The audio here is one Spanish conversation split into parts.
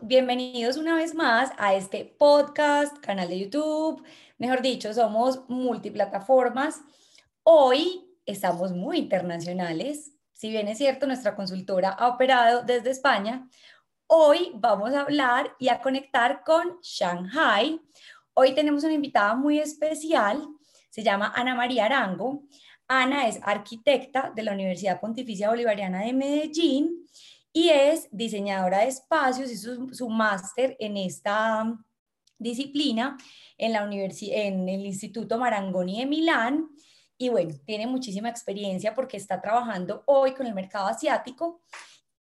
bienvenidos una vez más a este podcast, canal de YouTube. Mejor dicho, somos multiplataformas. Hoy estamos muy internacionales. Si bien es cierto, nuestra consultora ha operado desde España, hoy vamos a hablar y a conectar con Shanghai. Hoy tenemos una invitada muy especial, se llama Ana María Arango. Ana es arquitecta de la Universidad Pontificia Bolivariana de Medellín y es diseñadora de espacios, y su máster en esta disciplina en, la en el Instituto Marangoni de Milán. Y bueno, tiene muchísima experiencia porque está trabajando hoy con el mercado asiático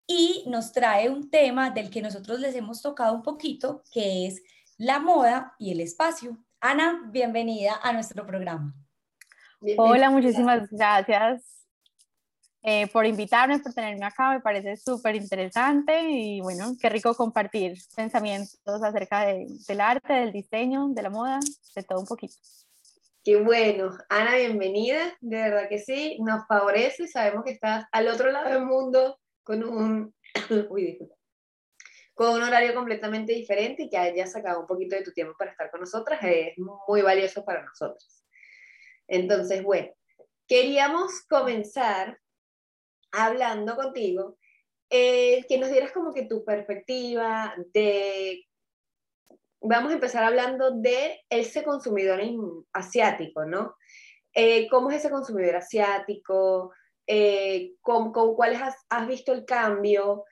y nos trae un tema del que nosotros les hemos tocado un poquito, que es la moda y el espacio. Ana, bienvenida a nuestro programa. Hola, muchísimas gracias eh, por invitarme, por tenerme acá, me parece súper interesante y bueno, qué rico compartir pensamientos acerca del arte, del diseño, de la moda, de todo un poquito. Qué bueno, Ana, bienvenida, de verdad que sí, nos favorece, sabemos que estás al otro lado del mundo con un, uy, con un horario completamente diferente y que hayas sacado un poquito de tu tiempo para estar con nosotras es muy valioso para nosotros. Entonces, bueno, queríamos comenzar hablando contigo, eh, que nos dieras como que tu perspectiva de, vamos a empezar hablando de ese consumidor asiático, ¿no? Eh, ¿Cómo es ese consumidor asiático? Eh, ¿con, cuáles has, has, visto el cambio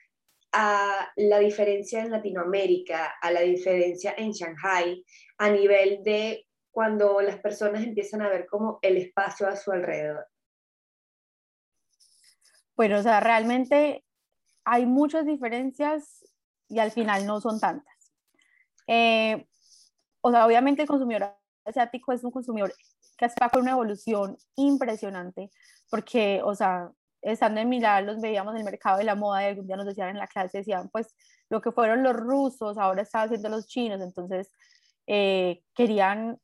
a la diferencia en Latinoamérica, a la diferencia en Shanghai, a nivel de cuando las personas empiezan a ver como el espacio a su alrededor? Bueno, o sea, realmente hay muchas diferencias y al final no son tantas. Eh, o sea, obviamente el consumidor asiático es un consumidor que está con una evolución impresionante, porque, o sea, estando en Milán los veíamos en el mercado de la moda y algún día nos decían en la clase, decían, pues lo que fueron los rusos, ahora están haciendo los chinos, entonces eh, querían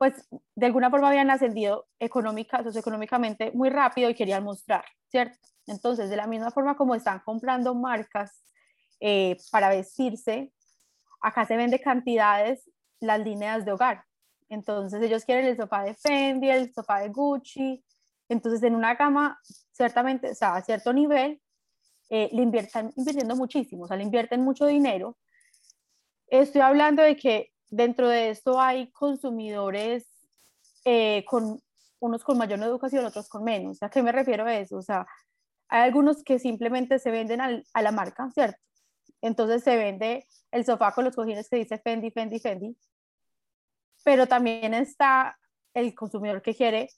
pues de alguna forma habían ascendido económica, socioeconómicamente muy rápido y querían mostrar, ¿cierto? Entonces, de la misma forma como están comprando marcas eh, para vestirse, acá se vende cantidades las líneas de hogar. Entonces, ellos quieren el sofá de Fendi, el sofá de Gucci. Entonces, en una gama, ciertamente, o sea, a cierto nivel, eh, le inviertan, invirtiendo muchísimo, o sea, le invierten mucho dinero. Estoy hablando de que dentro de esto hay consumidores eh, con unos con mayor educación, otros con menos. ¿A qué me refiero a eso? O sea, hay algunos que simplemente se venden a la marca, ¿cierto? Entonces se vende el sofá con los cojines que dice Fendi, Fendi, Fendi. Pero también está el consumidor que quiere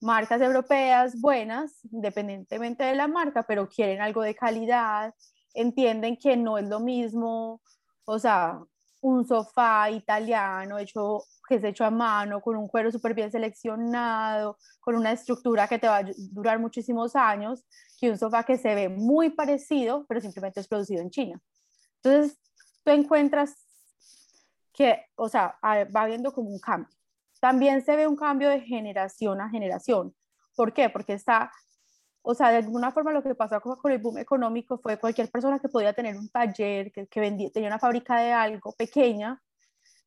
marcas europeas buenas, independientemente de la marca, pero quieren algo de calidad, entienden que no es lo mismo, o sea, un sofá italiano hecho, que es hecho a mano, con un cuero súper bien seleccionado, con una estructura que te va a durar muchísimos años, que un sofá que se ve muy parecido, pero simplemente es producido en China. Entonces, tú encuentras que, o sea, va habiendo como un cambio. También se ve un cambio de generación a generación. ¿Por qué? Porque está o sea, de alguna forma lo que pasó con el boom económico fue cualquier persona que podía tener un taller, que, que vendía, tenía una fábrica de algo pequeña,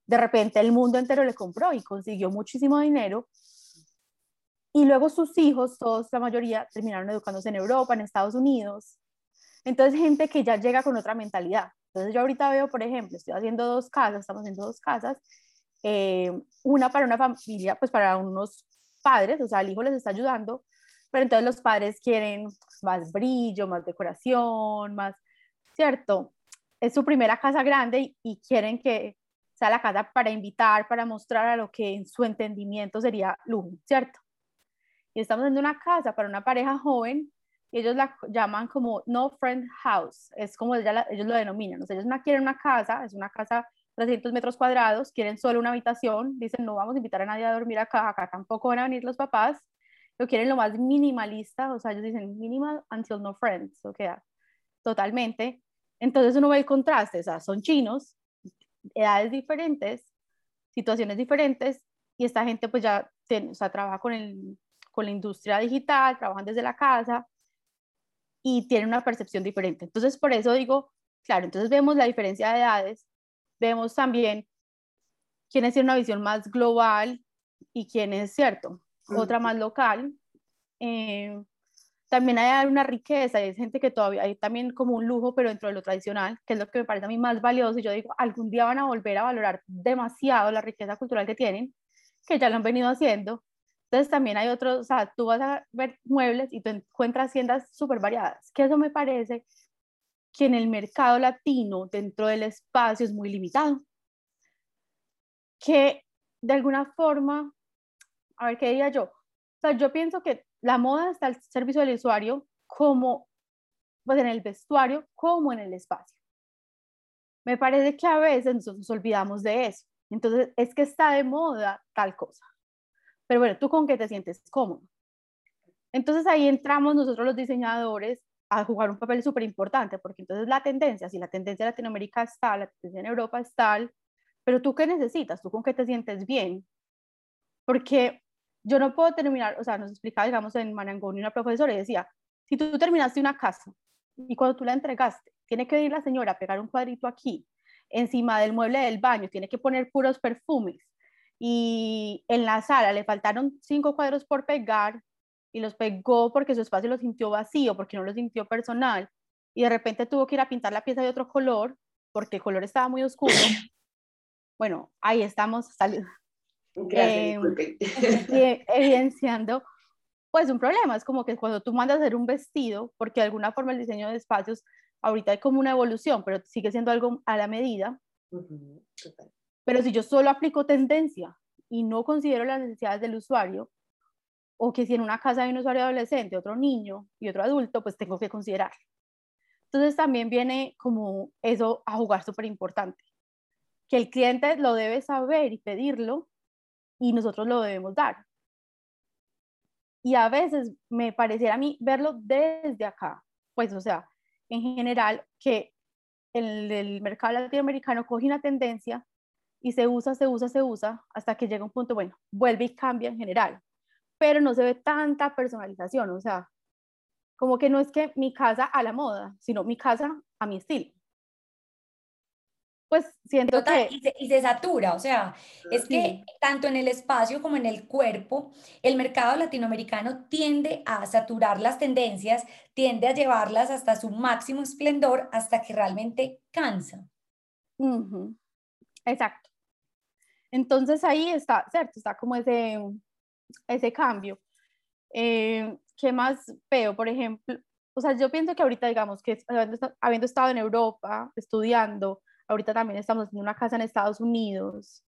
de repente el mundo entero le compró y consiguió muchísimo dinero. Y luego sus hijos, todos, la mayoría, terminaron educándose en Europa, en Estados Unidos. Entonces, gente que ya llega con otra mentalidad. Entonces, yo ahorita veo, por ejemplo, estoy haciendo dos casas, estamos haciendo dos casas, eh, una para una familia, pues para unos padres, o sea, el hijo les está ayudando, pero entonces los padres quieren más brillo, más decoración, más, ¿cierto? Es su primera casa grande y, quieren que sea la casa para invitar, para mostrar a lo que en su entendimiento sería lujo, ¿cierto? Y estamos en una casa para una pareja joven y ellos la llaman como no friend house, es como ellos lo denominan, ellos no quieren una casa, es una casa 300 metros cuadrados, quieren solo una habitación, dicen no vamos a invitar a nadie a dormir acá, acá tampoco van a venir los papás, lo quieren lo más minimalista, o sea, ellos dicen minimal until no friends, o queda totalmente. Entonces uno ve el contraste, o sea, son chinos, edades diferentes, situaciones diferentes, y esta gente pues ya o sea, trabaja con, el, con la industria digital, trabajan desde la casa y tienen una percepción diferente. Entonces por eso digo Claro, entonces vemos la diferencia de edades, vemos también quiénes tienen una visión más global y quién es cierto, otra más local. Eh, también hay una riqueza, hay gente que todavía hay también como un lujo, pero dentro de lo tradicional, que es lo que me parece a mí más valioso. Yo digo, algún día van a volver a valorar demasiado la riqueza cultural que tienen, que ya lo han venido haciendo. Entonces también hay otros, o sea, tú vas a ver muebles y tú encuentras tiendas súper variadas, que eso me parece que en el mercado latino, dentro del espacio, es muy limitado. Que de alguna forma, a ver qué diría yo, o sea, yo pienso que la moda está al servicio del usuario como, pues en el vestuario, como en el espacio. Me parece que a veces nos olvidamos de eso. Entonces, es que está de moda tal cosa. Pero bueno, ¿tú con qué te sientes cómodo? Entonces ahí entramos nosotros los diseñadores a jugar un papel súper importante, porque entonces la tendencia, si la tendencia en Latinoamérica está, la tendencia en Europa está, pero tú qué necesitas, tú con qué te sientes bien, porque yo no puedo terminar, o sea, nos explicaba, digamos, en Manangoni una profesora y decía, si tú terminaste una casa y cuando tú la entregaste, tiene que ir la señora a pegar un cuadrito aquí, encima del mueble del baño, tiene que poner puros perfumes y en la sala le faltaron cinco cuadros por pegar y los pegó porque su espacio lo sintió vacío, porque no lo sintió personal y de repente tuvo que ir a pintar la pieza de otro color porque el color estaba muy oscuro. Bueno, ahí estamos saliendo eh, evidenciando pues un problema. Es como que cuando tú mandas a hacer un vestido, porque de alguna forma el diseño de espacios ahorita hay como una evolución, pero sigue siendo algo a la medida. Pero si yo solo aplico tendencia y no considero las necesidades del usuario, o que si en una casa hay un usuario adolescente, otro niño y otro adulto, pues tengo que considerar. Entonces también viene como eso a jugar súper importante, que el cliente lo debe saber y pedirlo y nosotros lo debemos dar. Y a veces me pareciera a mí verlo desde acá, pues o sea, en general que el, el mercado latinoamericano coge una tendencia y se usa, se usa, se usa, hasta que llega un punto, bueno, vuelve y cambia en general, pero no se ve tanta personalización, o sea, como que no es que mi casa a la moda, sino mi casa a mi estilo pues siento que... Y se, satura, o sea, es que tanto en el espacio como en el cuerpo, el mercado latinoamericano tiende a saturar las tendencias, tiende a llevarlas hasta su máximo esplendor hasta que realmente cansa. Exacto. Entonces ahí está, ¿cierto? Está como ese, ese cambio. Eh, ¿Qué más veo? Por ejemplo, o sea, yo pienso que ahorita, digamos, que habiendo estado en Europa estudiando, Ahorita también estamos haciendo una casa en Estados Unidos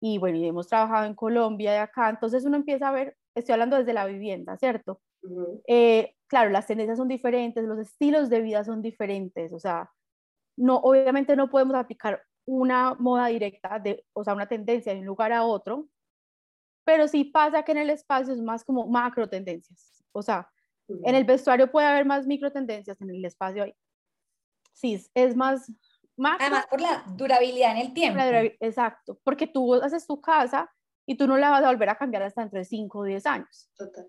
y bueno, y hemos trabajado en Colombia y acá. Entonces uno empieza a ver, estoy hablando desde la vivienda, ¿cierto? Eh, claro, las tendencias son diferentes, los estilos de vida son diferentes, o sea, no, obviamente no podemos aplicar una moda directa, de, o sea, una tendencia de un lugar a otro, pero sí pasa que en el espacio es más como macro tendencias, o sea, en el vestuario puede haber más micro tendencias, en el espacio hay, sí, es más Además, por la durabilidad en el tiempo. exacto, porque tú haces tu casa y tú no la vas a volver a cambiar hasta dentro de 5 o 10 años. Total.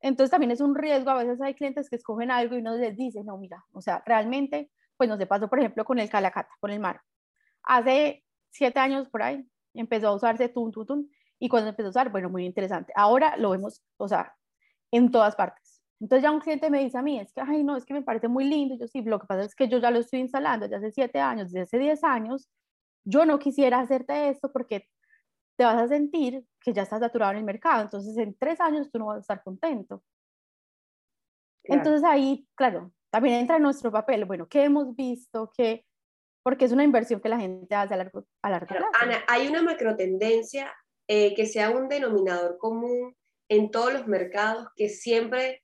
Entonces también es un riesgo, a veces hay clientes que escogen algo y uno les dice, no, mira, o sea, realmente, pues no se pasó, por ejemplo, con el calacata, con el mar. Hace 7 años por ahí empezó a usarse tun, tun, tun, y cuando empezó a usar, bueno, muy interesante. Ahora lo vemos, o sea, en todas partes. Entonces ya un cliente me dice a mí, es que, ay, no, es que me parece muy lindo. Yo sí, lo que pasa es que yo ya lo estoy instalando desde hace siete años, desde hace diez años. Yo no quisiera hacerte esto porque te vas a sentir que ya estás saturado en el mercado. Entonces en tres años tú no vas a estar contento. Entonces ahí, claro, también entra nuestro papel. Bueno, ¿qué hemos visto? ¿Qué? Porque es una inversión que la gente hace a largo, a largo plazo. Ana, hay una macro tendencia eh, que sea un denominador común en todos los mercados que siempre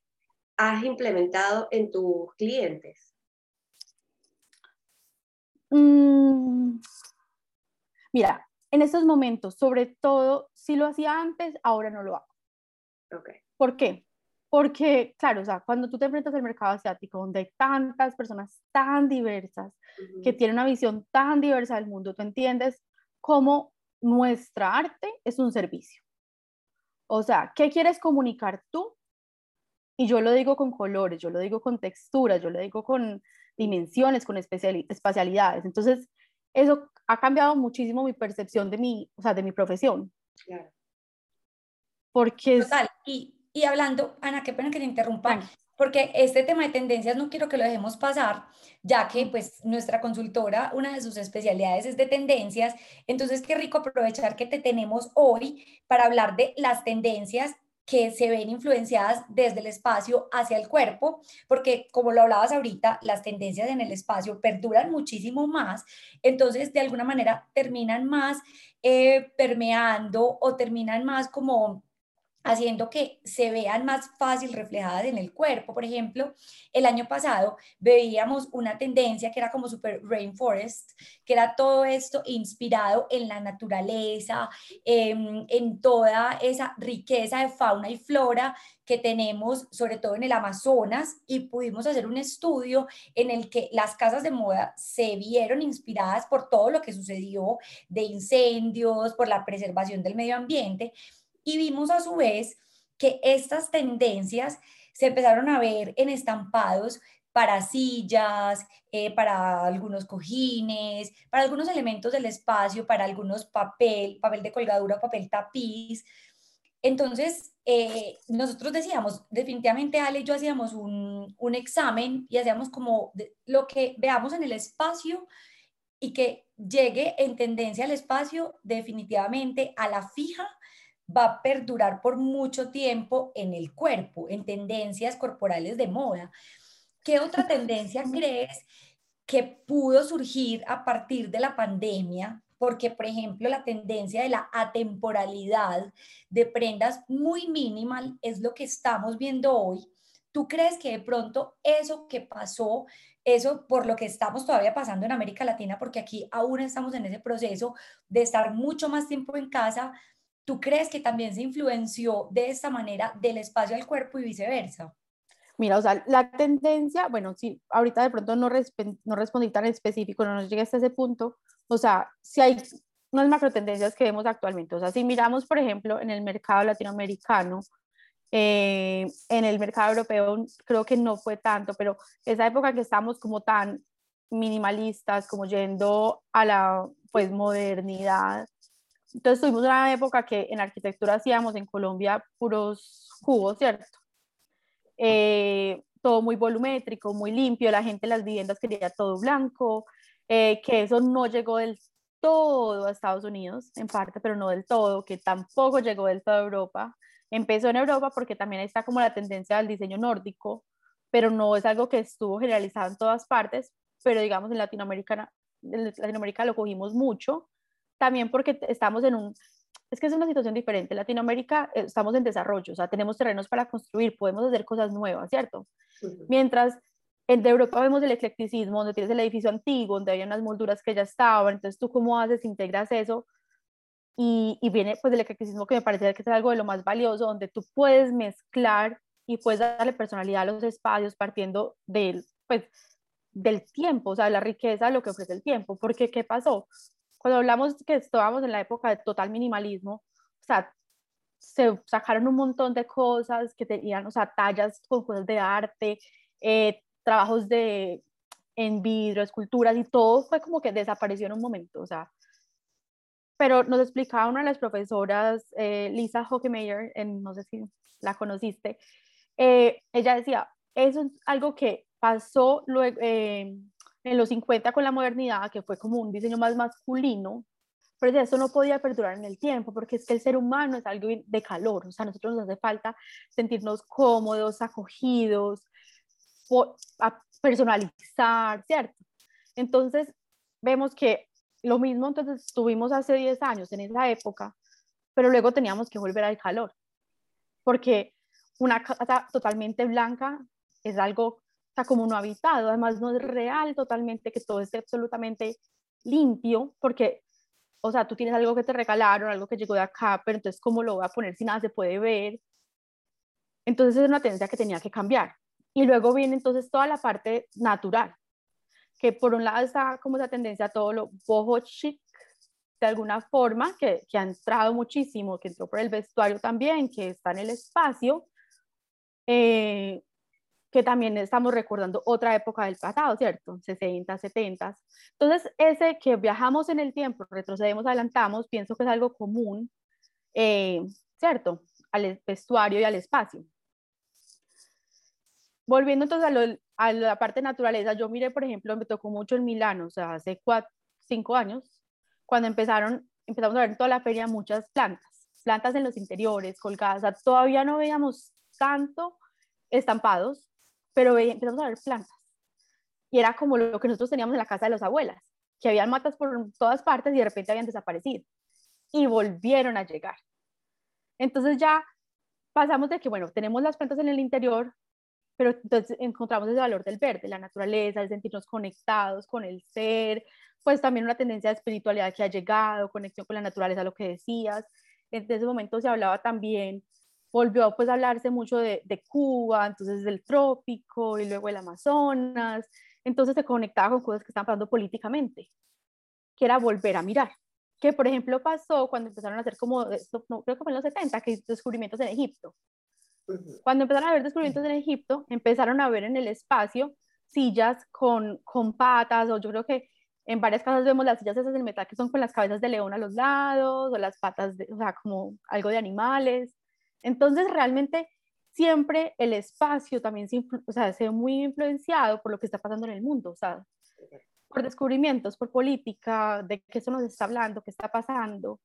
has implementado en tus clientes? Mm, mira, en estos momentos, sobre todo, si lo hacía antes, ahora no lo hago. Okay. ¿Por qué? Porque, claro, o sea, cuando tú te enfrentas al mercado asiático, donde hay tantas personas tan diversas, que tienen una visión tan diversa del mundo, tú entiendes cómo nuestra arte es un servicio. O sea, ¿qué quieres comunicar tú y yo lo digo con colores, yo lo digo con texturas, yo lo digo con dimensiones, con espacialidades. Entonces, eso ha cambiado muchísimo mi percepción de mi, o sea, de mi profesión. Claro. Porque Total. Y, y hablando, Ana, qué pena que te interrumpa, porque este tema de tendencias no quiero que lo dejemos pasar, ya que pues nuestra consultora, una de sus especialidades es de tendencias, entonces qué rico aprovechar que te tenemos hoy para hablar de las tendencias que se ven influenciadas desde el espacio hacia el cuerpo, porque como lo hablabas ahorita, las tendencias en el espacio perduran muchísimo más, entonces de alguna manera terminan más eh, permeando o terminan más como haciendo que se vean más fácil reflejadas en el cuerpo. Por ejemplo, el año pasado veíamos una tendencia que era como super rainforest, que era todo esto inspirado en la naturaleza, em, en, toda esa riqueza de fauna y flora que tenemos, sobre todo en el Amazonas, y pudimos hacer un estudio en el que las casas de moda se vieron inspiradas por todo lo que sucedió de incendios, por la preservación del medio ambiente y vimos a su vez que estas tendencias se empezaron a ver en estampados para sillas, eh, para algunos cojines, para algunos elementos del espacio, para algunos papel, papel de colgadura, papel tapiz. Entonces, eh, nosotros decíamos, definitivamente Ale y yo hacíamos un, un examen y hacíamos como lo que veamos en el espacio y que llegue en tendencia al espacio definitivamente a la fija va a perdurar por mucho tiempo en el cuerpo, en tendencias corporales de moda. ¿Qué otra tendencia crees que pudo surgir a partir de la pandemia? Porque, por ejemplo, la tendencia de la atemporalidad de prendas muy minimal es lo que estamos viendo hoy. ¿Tú crees que de pronto eso que pasó, eso por lo que estamos todavía pasando en América Latina, porque aquí aún estamos en ese proceso de estar mucho más tiempo en casa, ¿Tú crees que también se influenció de esta manera del espacio al cuerpo y viceversa? Mira, o sea, la tendencia, bueno, sí, ahorita de pronto no, no respondí tan específico, no nos llegué hasta ese punto, o sea, si hay unas macro tendencias que vemos actualmente, o sea, si miramos, por ejemplo, en el mercado latinoamericano, eh, en el mercado europeo creo que no fue tanto, pero esa época que estamos como tan minimalistas, como yendo a la pues modernidad, entonces tuvimos una época que en arquitectura hacíamos en Colombia puros cubos, ¿cierto? Eh, todo muy volumétrico, muy limpio, la gente en las viviendas quería todo blanco, eh, que eso no llegó del todo a Estados Unidos, en parte, pero no del todo, que tampoco llegó del todo a Europa. Empezó en Europa porque también está como la tendencia al diseño nórdico, pero no es algo que estuvo generalizado en todas partes, pero digamos en Latinoamérica, en Latinoamérica lo cogimos mucho también porque estamos en un, es que es una situación diferente. Latinoamérica eh, estamos en desarrollo, o sea, tenemos terrenos para construir, podemos hacer cosas nuevas, ¿cierto? Mientras en de Europa vemos el eclecticismo, donde tienes el edificio antiguo, donde había unas molduras que ya estaban, entonces tú cómo haces, integras eso y, y viene pues el eclecticismo que me parece que es algo de lo más valioso, donde tú puedes mezclar y puedes darle personalidad a los espacios partiendo del, pues, del tiempo, o sea, la riqueza de lo que ofrece el tiempo, porque ¿qué pasó? Cuando hablamos que estábamos en la época de total minimalismo, o sea, se sacaron un montón de cosas que tenían, o sea, tallas con cosas de arte, eh, trabajos de, en vidrio, esculturas y todo fue como que desapareció en un momento, o sea. Pero nos explicaba una de las profesoras, eh, Lisa Hockemeyer, no sé si la conociste, eh, ella decía, eso es algo que pasó luego, en los 50 con la modernidad, que fue como un diseño más masculino, pero eso no podía perdurar en el tiempo, porque es que el ser humano es algo de calor, o sea, a nosotros nos hace falta sentirnos cómodos, acogidos, personalizar, ¿cierto? Entonces, vemos que lo mismo entonces tuvimos hace 10 años en esa época, pero luego teníamos que volver al calor, porque una casa totalmente blanca es algo sea, como no habitado. Además, no es real totalmente que todo esté absolutamente limpio, porque, o sea, tú tienes algo que te regalaron, algo que llegó de acá, pero entonces, ¿cómo lo voy a poner si nada se puede ver? Entonces, es una tendencia que tenía que cambiar. Y luego viene entonces toda la parte natural, que por un lado está como esa tendencia a todo lo boho chic, de alguna forma, que, que ha entrado muchísimo, que entró por el vestuario también, que está en el espacio, eh, que también estamos recordando otra época del pasado, ¿cierto? 60, 70. Entonces, ese que viajamos en el tiempo, retrocedemos, adelantamos, pienso que es algo común, eh, ¿cierto? Al vestuario y al espacio. Volviendo entonces a, la parte naturaleza, yo miré, por ejemplo, me tocó mucho en Milano, o sea, hace cuatro, cinco años, cuando empezaron, empezamos a ver en toda la feria muchas plantas, plantas en los interiores, colgadas, o sea, todavía no veíamos tanto estampados, pero empezamos a ver plantas. Y era como lo que nosotros teníamos en la casa de las abuelas, que habían matas por todas partes y de repente habían desaparecido. Y volvieron a llegar. Entonces ya pasamos de que, bueno, tenemos las plantas en el interior, pero entonces encontramos ese valor del verde, la naturaleza, el sentirnos conectados con el ser, pues también una tendencia de espiritualidad que ha llegado, conexión con la naturaleza, lo que decías. En ese momento se hablaba también volvió pues a hablarse mucho de, Cuba, entonces del trópico y luego el Amazonas, entonces se conectaba con cosas que estaban pasando políticamente, que era volver a mirar, que por ejemplo pasó cuando empezaron a hacer como, no, creo que fue en los 70, que descubrimientos en Egipto. Cuando empezaron a ver descubrimientos en Egipto, empezaron a ver en el espacio sillas con, con patas, o yo creo que en varias casas vemos las sillas esas de metal que son con las cabezas de león a los lados, o las patas, de, o sea, como algo de animales. Entonces, realmente siempre el espacio también se, o sea, se ve muy influenciado por lo que está pasando en el mundo, o sea, por descubrimientos, por política, de qué eso nos está hablando, qué está pasando.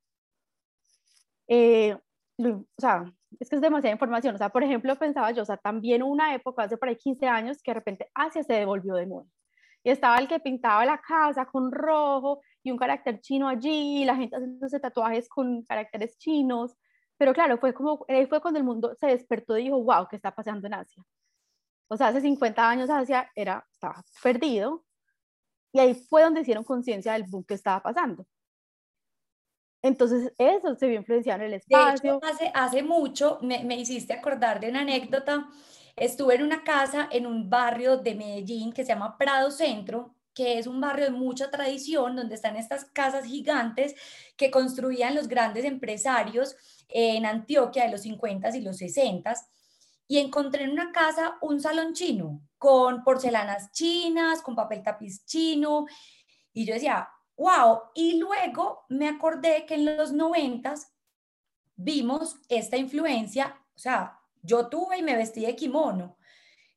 Eh, o sea, es que es demasiada información. O sea, por ejemplo, pensaba yo, o sea, también una época, hace por ahí 15 años, que de repente Asia se devolvió de nuevo. Y estaba el que pintaba la casa con rojo y un carácter chino allí, y la gente haciéndose tatuajes con caracteres chinos. Pero claro, fue como, ahí fue cuando el mundo se despertó y dijo, wow, ¿qué está pasando en Asia? O sea, hace 50 años Asia era, estaba perdido y ahí fue donde hicieron conciencia del boom que estaba pasando. Entonces, eso se vio influenciado en el espacio. hace, hace mucho me, me hiciste acordar de una anécdota. Estuve en una casa en un barrio de Medellín que se llama Prado Centro, que es un barrio de mucha tradición, donde están estas casas gigantes que construían los grandes empresarios en Antioquia de los 50 y los 60 y encontré en una casa un salón chino con porcelanas chinas, con papel tapiz chino. Y yo decía, wow, y luego me acordé que en los 90 vimos esta influencia, o sea, yo tuve y me vestí de kimono.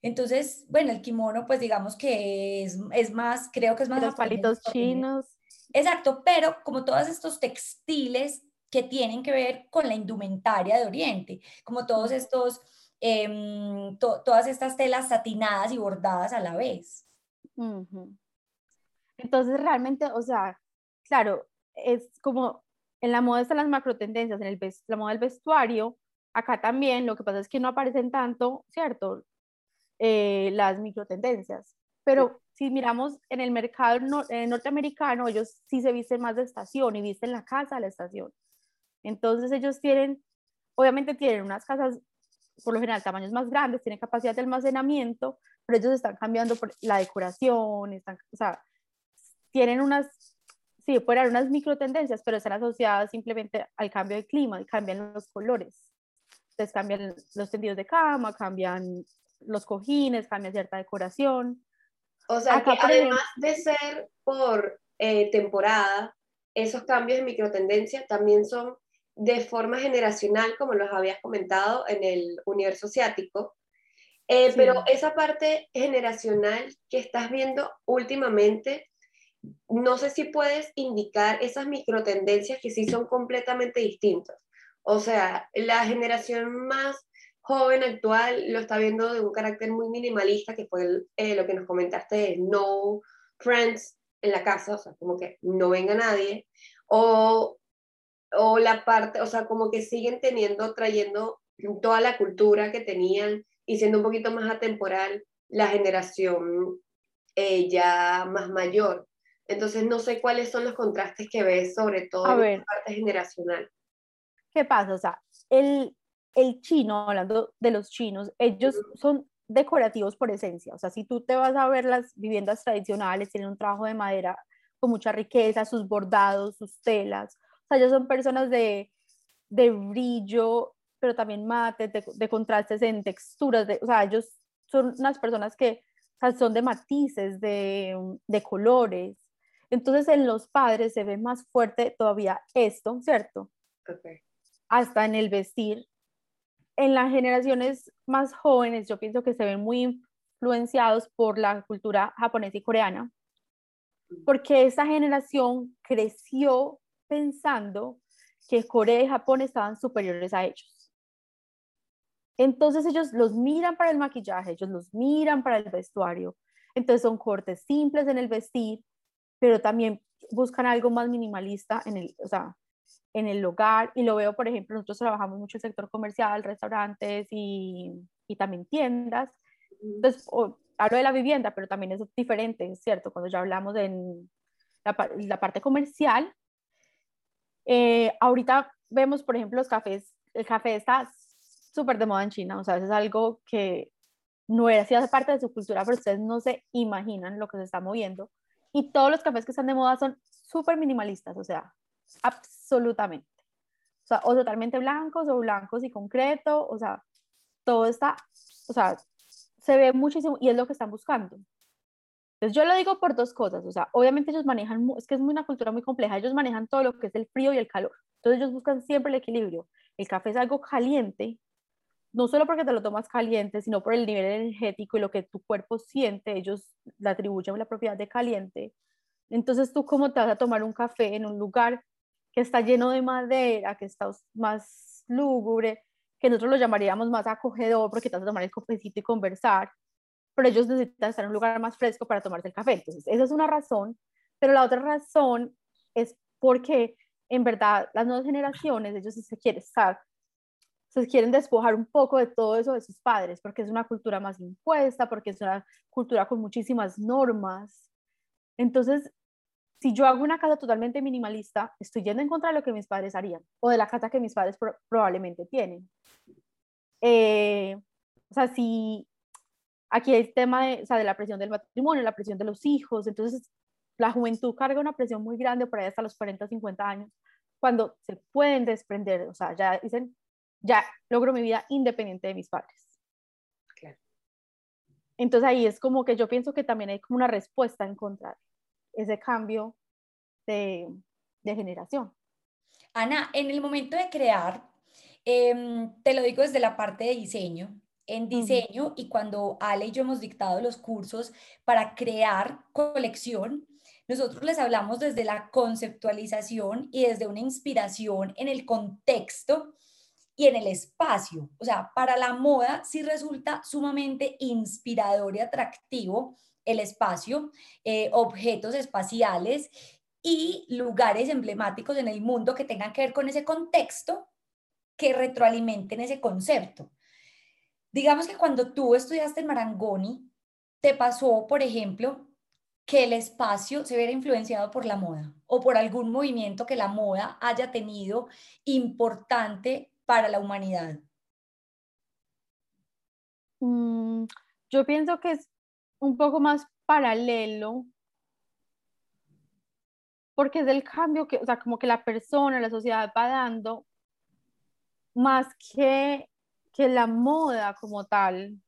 Entonces, bueno, el kimono, pues digamos que es, es más, creo que es más... Los palitos chinos. Exacto, pero como todos estos textiles que tienen que ver con la indumentaria de Oriente, como todos estos, em, todas estas telas satinadas y bordadas a la vez. Entonces, realmente, o sea, claro, es como en la moda están las macro tendencias, en el la moda del vestuario, acá también, lo que pasa es que no aparecen tanto, ¿cierto? Eh, las micro tendencias. Pero si miramos en el mercado eh, norteamericano, ellos sí se visten más de estación y visten la casa de la estación. Entonces ellos tienen, obviamente tienen unas casas, por lo general, tamaños más grandes, tienen capacidad de almacenamiento, pero ellos están cambiando por la decoración, están, o sea, tienen unas, sí, pueden haber unas micro tendencias, pero están asociadas simplemente al cambio de clima y cambian los colores. Entonces cambian los tendidos de cama, cambian los cojines, cambia cierta decoración. O sea, que además de ser por eh, temporada, esos cambios de microtendencia también son de forma generacional, como los habías comentado en el universo asiático. Eh, pero esa parte generacional que estás viendo últimamente, no sé si puedes indicar esas microtendencias que sí son completamente distintas. O sea, la generación más joven actual lo está viendo de un carácter muy minimalista, que fue eh, lo que nos comentaste no friends en la casa, o sea, como que no venga nadie, o o la parte, o sea, como que siguen teniendo, trayendo toda la cultura que tenían y siendo un poquito más atemporal la generación eh, ya más mayor. Entonces, no sé cuáles son los contrastes que ves, sobre todo en la parte generacional. ¿Qué pasa? O sea, el, el chino, hablando de los chinos, ellos son decorativos por esencia. O sea, si tú te vas a ver las viviendas tradicionales, tienen un trabajo de madera con mucha riqueza, sus bordados, sus telas, sea, ellos son personas de, de brillo, pero también mate, de, contrastes en texturas, de, o sea, ellos son unas personas que son de matices, de, de colores. Entonces en los padres se ve más fuerte todavía esto, ¿cierto? Hasta en el vestir. En las generaciones más jóvenes yo pienso que se ven muy influenciados por la cultura japonesa y coreana, porque esa generación creció pensando que Corea y Japón estaban superiores a ellos. Entonces ellos los miran para el maquillaje, ellos los miran para el vestuario. Entonces son cortes simples en el vestir, pero también buscan algo más minimalista en el, o sea, en el hogar. Y lo veo, por ejemplo, nosotros trabajamos mucho el sector comercial, restaurantes y, y también tiendas. Entonces, hablo de la vivienda, pero también es diferente, ¿cierto? Cuando ya hablamos de la, la parte comercial, eh, ahorita vemos, por ejemplo, los cafés, el café está súper de moda en China, o sea, es algo que no era así, hace parte de su cultura, pero ustedes no se imaginan lo que se está moviendo. Y todos los cafés que están de moda son súper minimalistas, o sea, absolutamente. O sea, o totalmente blancos o blancos y concreto, o sea, todo está, o sea, se ve muchísimo y es lo que están buscando. Entonces yo lo digo por dos cosas, o sea, obviamente ellos manejan, es que es una cultura muy compleja, ellos manejan todo lo que es el frío y el calor. Entonces ellos buscan siempre el equilibrio. El café es algo caliente, no solo porque te lo tomas caliente, sino por el nivel energético y lo que tu cuerpo siente, ellos le atribuyen la propiedad de caliente. Entonces, ¿tú cómo te vas a tomar un café en un lugar que está lleno de madera, que está más lúgubre, que nosotros lo llamaríamos más acogedor porque te vas a tomar el cafecito y conversar, pero ellos necesitan estar en un lugar más fresco para tomarse el café. Entonces, esa es una razón, pero la otra razón es porque en verdad las nuevas generaciones, ellos se quieren estar se quieren despojar un poco de todo eso de sus padres, porque es una cultura más impuesta, porque es una cultura con muchísimas normas. Entonces, si yo hago una casa totalmente minimalista, estoy yendo en contra de lo que mis padres harían, o de la casa que mis padres probablemente tienen. Eh, o sea, si aquí el tema de, o sea, de la presión del matrimonio, la presión de los hijos, entonces la juventud carga una presión muy grande por ahí hasta los 40, 50 años, cuando se pueden desprender, o sea, ya dicen, ya logro mi vida independiente de mis padres. Entonces ahí es como que yo pienso que también hay como una respuesta en contra de ese cambio de, generación. Ana, en el momento de crear, em, te lo digo desde la parte de diseño, en diseño y cuando Ale y yo hemos dictado los cursos para crear colección, nosotros les hablamos desde la conceptualización y desde una inspiración en el contexto y en el espacio. O sea, para la moda sí resulta sumamente inspirador y atractivo el espacio, eh, objetos espaciales y lugares emblemáticos en el mundo que tengan que ver con ese contexto que retroalimenten ese concepto. Digamos que cuando tú estudiaste en Marangoni, te pasó, por ejemplo, que el espacio se viera influenciado por la moda o por algún movimiento que la moda haya tenido importante para la humanidad? Mm, yo pienso que es un poco más paralelo, porque es el cambio que, o sea, como que la persona, la sociedad va dando, más que que la moda como tal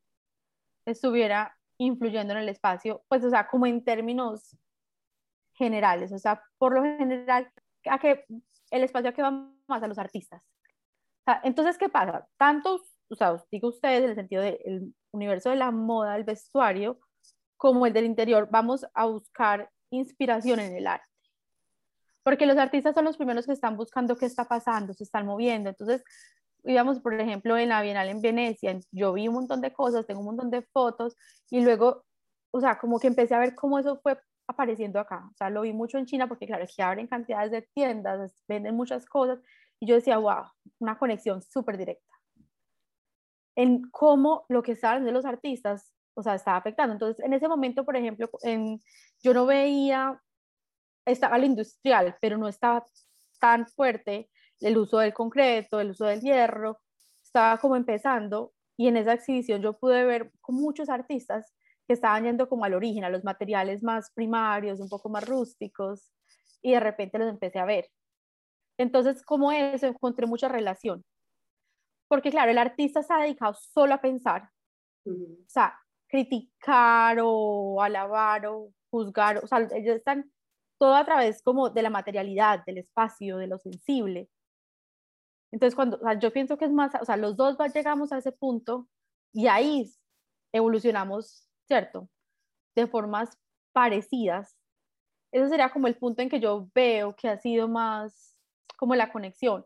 estuviera influyendo en el espacio, pues, o sea, como en términos generales, o sea, por lo general, a que el espacio que va más a los artistas, entonces, ¿qué pasa? Tantos, o sea, digo ustedes en el sentido del universo de la moda, el vestuario, como el del interior, vamos a buscar inspiración en el arte. Porque los artistas son los primeros que están buscando qué está pasando, se están moviendo. Entonces, íbamos, por ejemplo, en la Bienal en Venecia, yo vi un montón de cosas, tengo un montón de fotos y luego, o sea, como que empecé a ver cómo eso fue apareciendo acá. O sea, lo vi mucho en China porque, claro, aquí abren cantidades de tiendas, venden muchas cosas y yo decía, wow, una conexión súper directa en cómo lo que estaban de los artistas, o sea, estaba afectando. Entonces, en ese momento, por ejemplo, en, yo no veía, estaba lo industrial, pero no estaba tan fuerte el uso del concreto, el uso del hierro, estaba como empezando y en esa exhibición yo pude ver con muchos artistas que estaban yendo como al origen, a los materiales más primarios, un poco más rústicos, y de repente los empecé a ver. Entonces, como eso, encontré mucha relación. Porque claro, el artista está dedicado solo a pensar. O sea, criticar o alabar o juzgar, o sea, ellos están todo a través como de la materialidad, del espacio, de lo sensible. Entonces, cuando, yo pienso que es más, o sea, los dos llegamos a ese punto y ahí evolucionamos, ¿cierto? De formas parecidas. Ese sería como el punto en que yo veo que ha sido más como la conexión,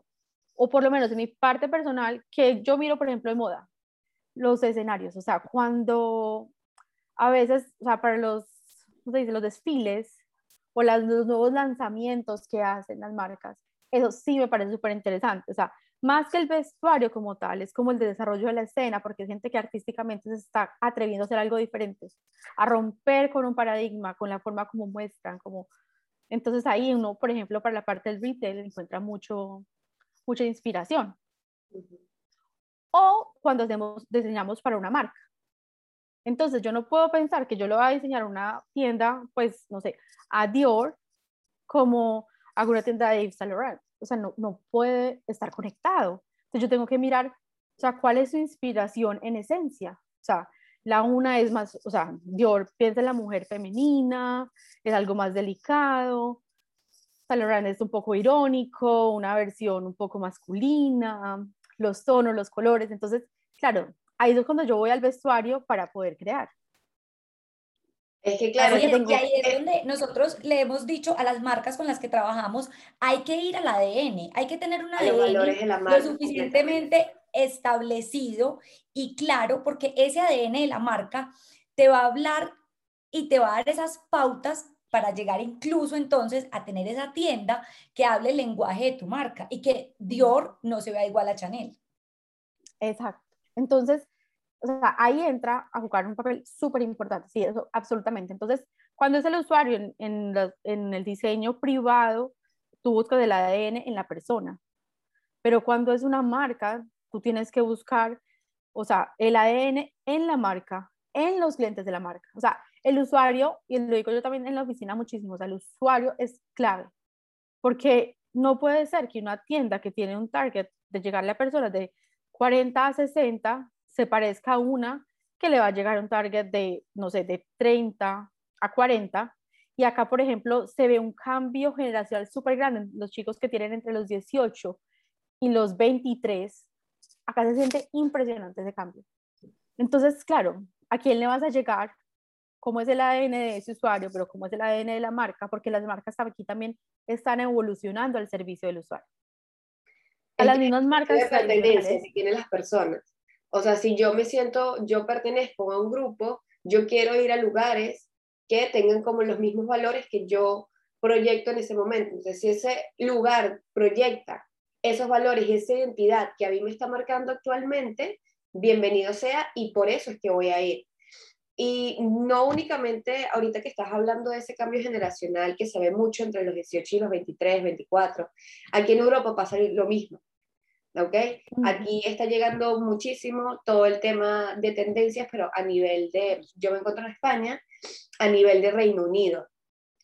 o por lo menos en mi parte personal, que yo miro, por ejemplo, en moda, los escenarios, o sea, cuando a veces, o sea, para los, ¿cómo dice? Los desfiles o los nuevos lanzamientos que hacen las marcas, eso sí me parece súper interesante, o sea, más que el vestuario como tal, es como el de desarrollo de la escena, porque es gente que artísticamente se está atreviendo a hacer algo diferente, a romper con un paradigma, con la forma como muestran, como... Entonces ahí uno, por ejemplo, para la parte del retail encuentra mucho, mucha inspiración. O cuando hacemos, diseñamos para una marca. Entonces yo no puedo pensar que yo lo voy a diseñar una tienda, pues, no sé, a Dior, como a una tienda de Yves Saint Laurent o sea, no, no puede estar conectado. Entonces yo tengo que mirar, o sea, cuál es su inspiración en esencia. O sea, la una es más, o sea, Dior piensa en la mujer femenina, es algo más delicado. Saint es un poco irónico, una versión un poco masculina, los tonos, los colores. Entonces, claro, ahí es cuando yo voy al vestuario para poder crear. Es que claro, que ahí es donde nosotros le hemos dicho a las marcas con las que trabajamos, hay que ir al ADN, hay que tener un ADN lo suficientemente establecido y claro, porque ese ADN de la marca te va a hablar y te va a dar esas pautas para llegar incluso entonces a tener esa tienda que hable el lenguaje de tu marca y que Dior no se vea igual a Chanel. Exacto. Entonces, ahí entra a jugar un papel súper importante, sí, eso absolutamente. Entonces, cuando es el usuario en, en, el diseño privado, tú buscas el ADN en la persona, pero cuando es una marca, tú tienes que buscar, o sea, el ADN en la marca, en los clientes de la marca. O sea, el usuario, y lo digo yo también en la oficina muchísimo, o sea, el usuario es clave, porque no puede ser que una tienda que tiene un target de llegarle a personas de 40 a 60 se parezca a una que le va a llegar un target de, no sé, de 30 a 40. Y acá, por ejemplo, se ve un cambio generacional súper grande. Los chicos que tienen entre los 18 y los 23, acá se siente impresionante ese cambio. Entonces, claro, ¿a quién le vas a llegar? ¿Cómo es el ADN de ese usuario? Pero ¿cómo es el ADN de la marca? Porque las marcas aquí también están evolucionando al servicio del usuario. A las mismas marcas. que tienen las personas. O sea, si yo me siento, yo pertenezco a un grupo, yo quiero ir a lugares que tengan como los mismos valores que yo proyecto en ese momento. Entonces, si ese lugar proyecta esos valores y esa identidad que a mí me está marcando actualmente, bienvenido sea y por eso es que voy a ir. Y no únicamente ahorita que estás hablando de ese cambio generacional que se ve mucho entre los 18 y los 23, 24, aquí en Europa pasa lo mismo. ¿ok? Aquí está llegando muchísimo todo el tema de tendencias, pero a nivel de, yo me encuentro en España, a nivel de Reino Unido.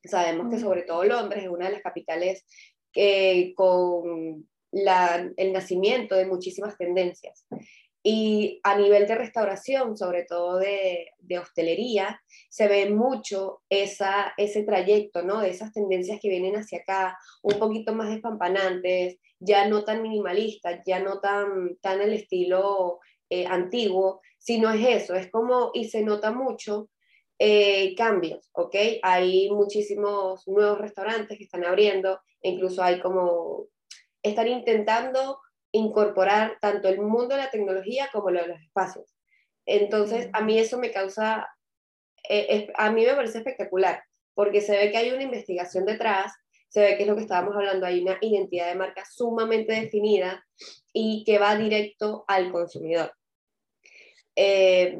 Sabemos que sobre todo Londres es una de las capitales que con la, el nacimiento de muchísimas tendencias. Y a nivel de restauración, sobre todo de, de, hostelería, se ve mucho esa, ese trayecto, ¿no? De esas tendencias que vienen hacia acá, un poquito más despampanantes, ya no tan minimalistas, ya no tan, tan el estilo eh, antiguo, sino es eso, es como, y se nota mucho eh, cambios, ¿ok? Hay muchísimos nuevos restaurantes que están abriendo, incluso hay como, están intentando incorporar tanto el mundo de la tecnología como lo de los espacios. Entonces, a mí eso me causa, eh, a mí me parece espectacular, porque se ve que hay una investigación detrás, se ve que es lo que estábamos hablando, hay una identidad de marca sumamente definida y que va directo al consumidor. Eh,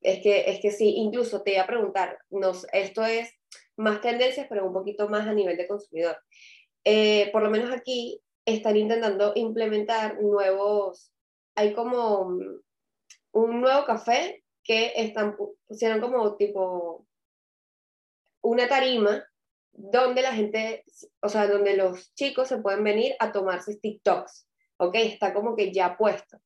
es, que, es que sí, incluso te iba a preguntar, nos, esto es más tendencias, pero un poquito más a nivel de consumidor. Eh, por lo menos aquí están intentando implementar nuevos, hay como un nuevo café que están, pusieron como tipo una tarima donde la gente, o sea, donde los chicos se pueden venir a tomarse TikToks, ¿ok? Está como que ya puesto.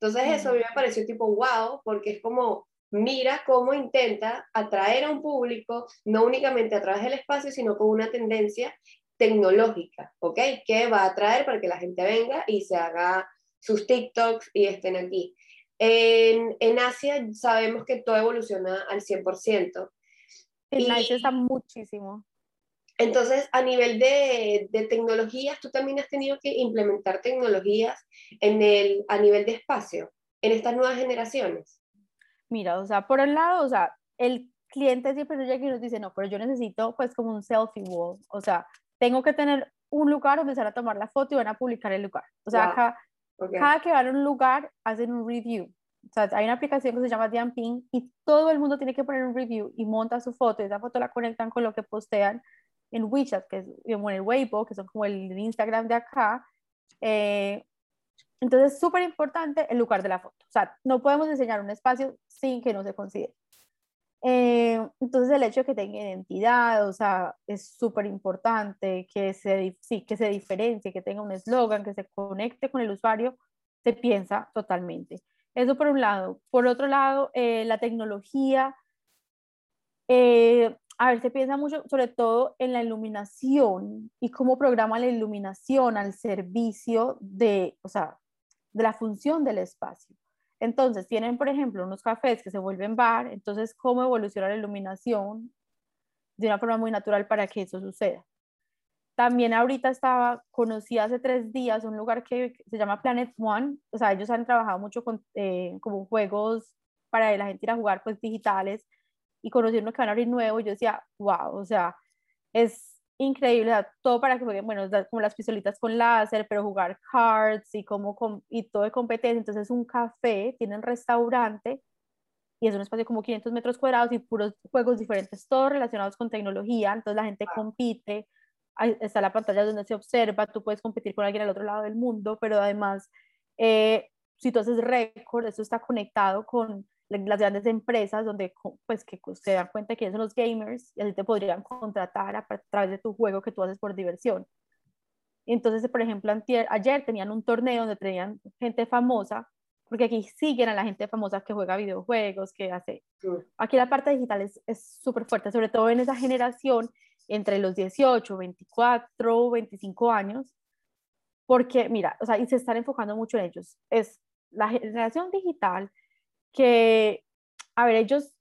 Entonces eso a mí me pareció tipo wow, porque es como mira cómo intenta atraer a un público, no únicamente a través del espacio, sino con una tendencia tecnológica, ¿ok? Que va a atraer para que la gente venga y se haga sus TikToks y estén aquí. En, en Asia sabemos que todo evoluciona al 100%. En Asia está muchísimo. Entonces, a nivel de, de, tecnologías, tú también has tenido que implementar tecnologías en el, a nivel de espacio, en estas nuevas generaciones. Mira, o sea, por un lado, o sea, el cliente siempre llega y nos dice, no, pero yo necesito pues como un selfie wall, o sea, tengo que tener un lugar donde se van a tomar la foto y van a publicar el lugar. O sea, acá cada que van a un lugar hacen un review. O sea, hay una aplicación que se llama Diamping y todo el mundo tiene que poner un review y monta su foto y esa foto la conectan con lo que postean en WeChat, que es en el Weibo, que son como el Instagram de acá. Eh, entonces, súper importante el lugar de la foto. O sea, no podemos diseñar un espacio sin que no se considere. Eh, entonces, el hecho de que tenga identidad, o sea, es súper importante, que se, sí, que se diferencie, que tenga un eslogan, que se conecte con el usuario, se piensa totalmente. Eso por un lado. Por otro lado, eh, la tecnología, eh, a ver, se piensa mucho sobre todo en la iluminación y cómo programa la iluminación al servicio de, o sea, de la función del espacio. Entonces, tienen, por ejemplo, unos cafés que se vuelven bar, entonces, ¿cómo evoluciona la iluminación de una forma muy natural para que eso suceda? También ahorita estaba, conocí hace tres días un lugar que se llama Planet One, o sea, ellos han trabajado mucho con eh, como juegos para la gente ir a jugar pues digitales y conocí uno que van a abrir nuevo yo decía, wow, o sea, es increíble, todo para que jueguen, bueno, como las pistolitas con láser, pero jugar cards y, como y todo de competencia. Entonces, un café, tienen restaurante y es un espacio como 500 metros cuadrados y puros juegos diferentes, todos relacionados con tecnología. Entonces, la gente compite, está la pantalla donde se observa, tú puedes competir con alguien al otro lado del mundo, pero además, eh, si tú haces récord, eso está conectado con las grandes empresas donde pues que se dan cuenta que son los gamers y así te podrían contratar a, través de tu juego que tú haces por diversión. Entonces, por ejemplo, ayer tenían un torneo donde tenían gente famosa, porque aquí siguen a la gente famosa que juega videojuegos, que hace... Aquí la parte digital es súper fuerte, sobre todo en esa generación entre los 18, 24, 25 años, porque mira, o sea, y se están enfocando mucho en ellos. Es la generación digital que, a ver, ellos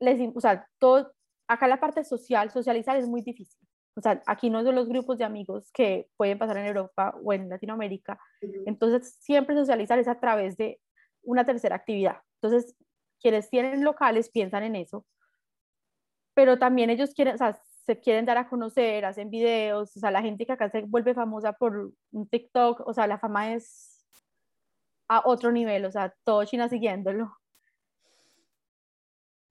les, o sea, todo, acá la parte social, socializar es muy difícil. O sea, aquí no son los grupos de amigos que pueden pasar en Europa o en Latinoamérica. Entonces, siempre socializar es a través de una tercera actividad. Entonces, quienes tienen locales piensan en eso, pero también ellos quieren, o sea, se quieren dar a conocer, hacen videos, o sea, la gente que acá se vuelve famosa por un TikTok, o sea, la fama es a otro nivel, o sea, todo China siguiéndolo.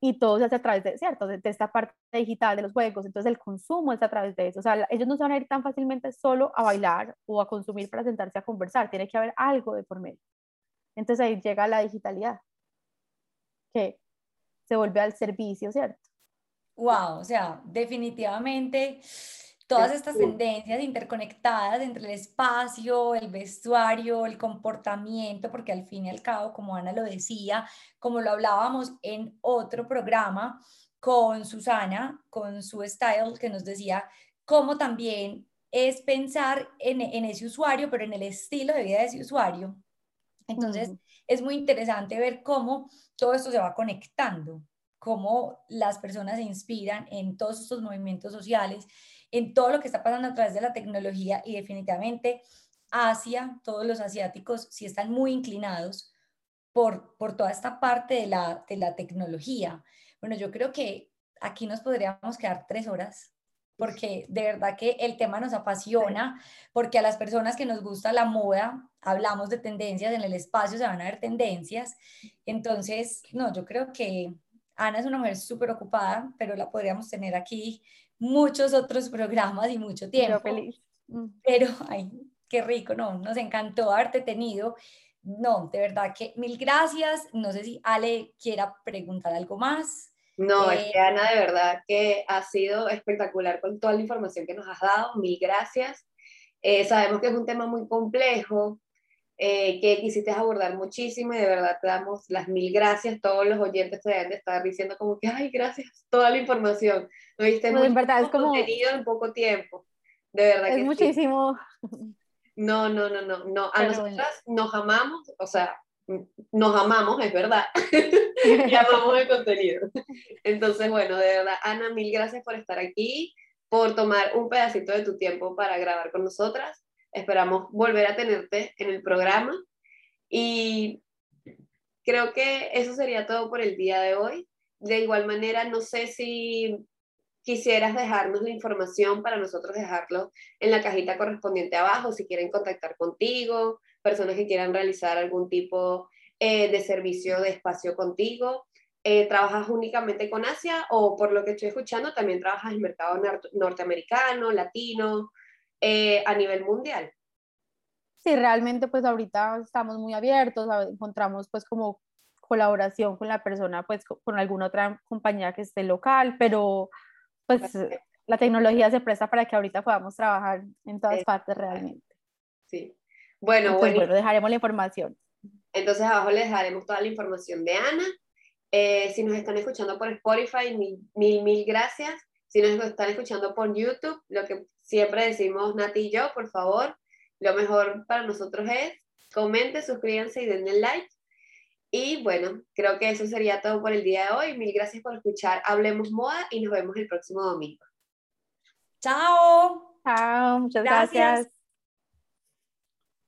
Y todo se hace a través de, ¿cierto? De, esta parte digital de los juegos, entonces el consumo es a través de eso. O sea, ellos no se van a ir tan fácilmente solo a bailar o a consumir para sentarse a conversar, tiene que haber algo de por medio. Entonces ahí llega la digitalidad, que se vuelve al servicio, ¿cierto? Wow, o sea, definitivamente todas estas tendencias interconectadas entre el espacio, el vestuario, el comportamiento, porque al fin y al cabo, como Ana lo decía, como lo hablábamos en otro programa con Susana, con su style, que nos decía cómo también es pensar en, ese usuario, pero en el estilo de vida de ese usuario. Entonces, es muy interesante ver cómo todo esto se va conectando, cómo las personas se inspiran en todos estos movimientos sociales en todo lo que está pasando a través de la tecnología y definitivamente Asia, todos los asiáticos sí están muy inclinados por, por toda esta parte de la, de la tecnología. Bueno, yo creo que aquí nos podríamos quedar tres horas porque de verdad que el tema nos apasiona, porque a las personas que nos gusta la moda, hablamos de tendencias en el espacio, se van a ver tendencias. Entonces, no, yo creo que Ana es una mujer súper ocupada, pero la podríamos tener aquí muchos otros programas y mucho tiempo. feliz. Mm. Pero, ay, qué rico, no, nos encantó haberte tenido. No, de verdad que mil gracias. No sé si Ale quiera preguntar algo más. No, es que eh, Ana, de verdad que ha sido espectacular con toda la información que nos has dado. Mil gracias. Eh, sabemos que es un tema muy complejo, eh, que quisiste abordar muchísimo y de verdad te damos las mil gracias. Todos los oyentes te deben de estar diciendo como que, ay, gracias, toda la información. ¿No viste? Pues en verdad es como... contenido en poco tiempo. De verdad es muchísimo. No, no, no, no, no. A nosotras nos amamos, o sea, nos amamos, es verdad, y amamos el contenido. Entonces, bueno, de verdad, Ana, mil gracias por estar aquí, por tomar un pedacito de tu tiempo para grabar con nosotras. Esperamos volver a tenerte en el programa y creo que eso sería todo por el día de hoy. De igual manera, no sé si quisieras dejarnos la información para nosotros dejarlo en la cajita correspondiente abajo, si quieren contactar contigo, personas que quieran realizar algún tipo eh, de servicio de espacio contigo. Eh, ¿Trabajas únicamente con Asia o por lo que estoy escuchando también trabajas en mercado norteamericano, latino, eh, a nivel mundial? Sí, realmente pues ahorita estamos muy abiertos, encontramos pues como colaboración con la persona, pues con alguna otra compañía que esté local, pero pues la tecnología se presta para que ahorita podamos trabajar en todas partes realmente. Sí. Bueno, pues, bueno, dejaremos la información. Entonces abajo les dejaremos toda la información de Ana. Eh, si nos están escuchando por Spotify, mil, mil, mil gracias. Si nos están escuchando por YouTube, lo que siempre decimos Nati y yo, por favor, lo mejor para nosotros es comenten, suscríbanse y denle like. Y bueno, creo que eso sería todo por el día de hoy. Mil gracias por escuchar Hablemos Moda y nos vemos el próximo domingo. Chao. Chao, muchas gracias.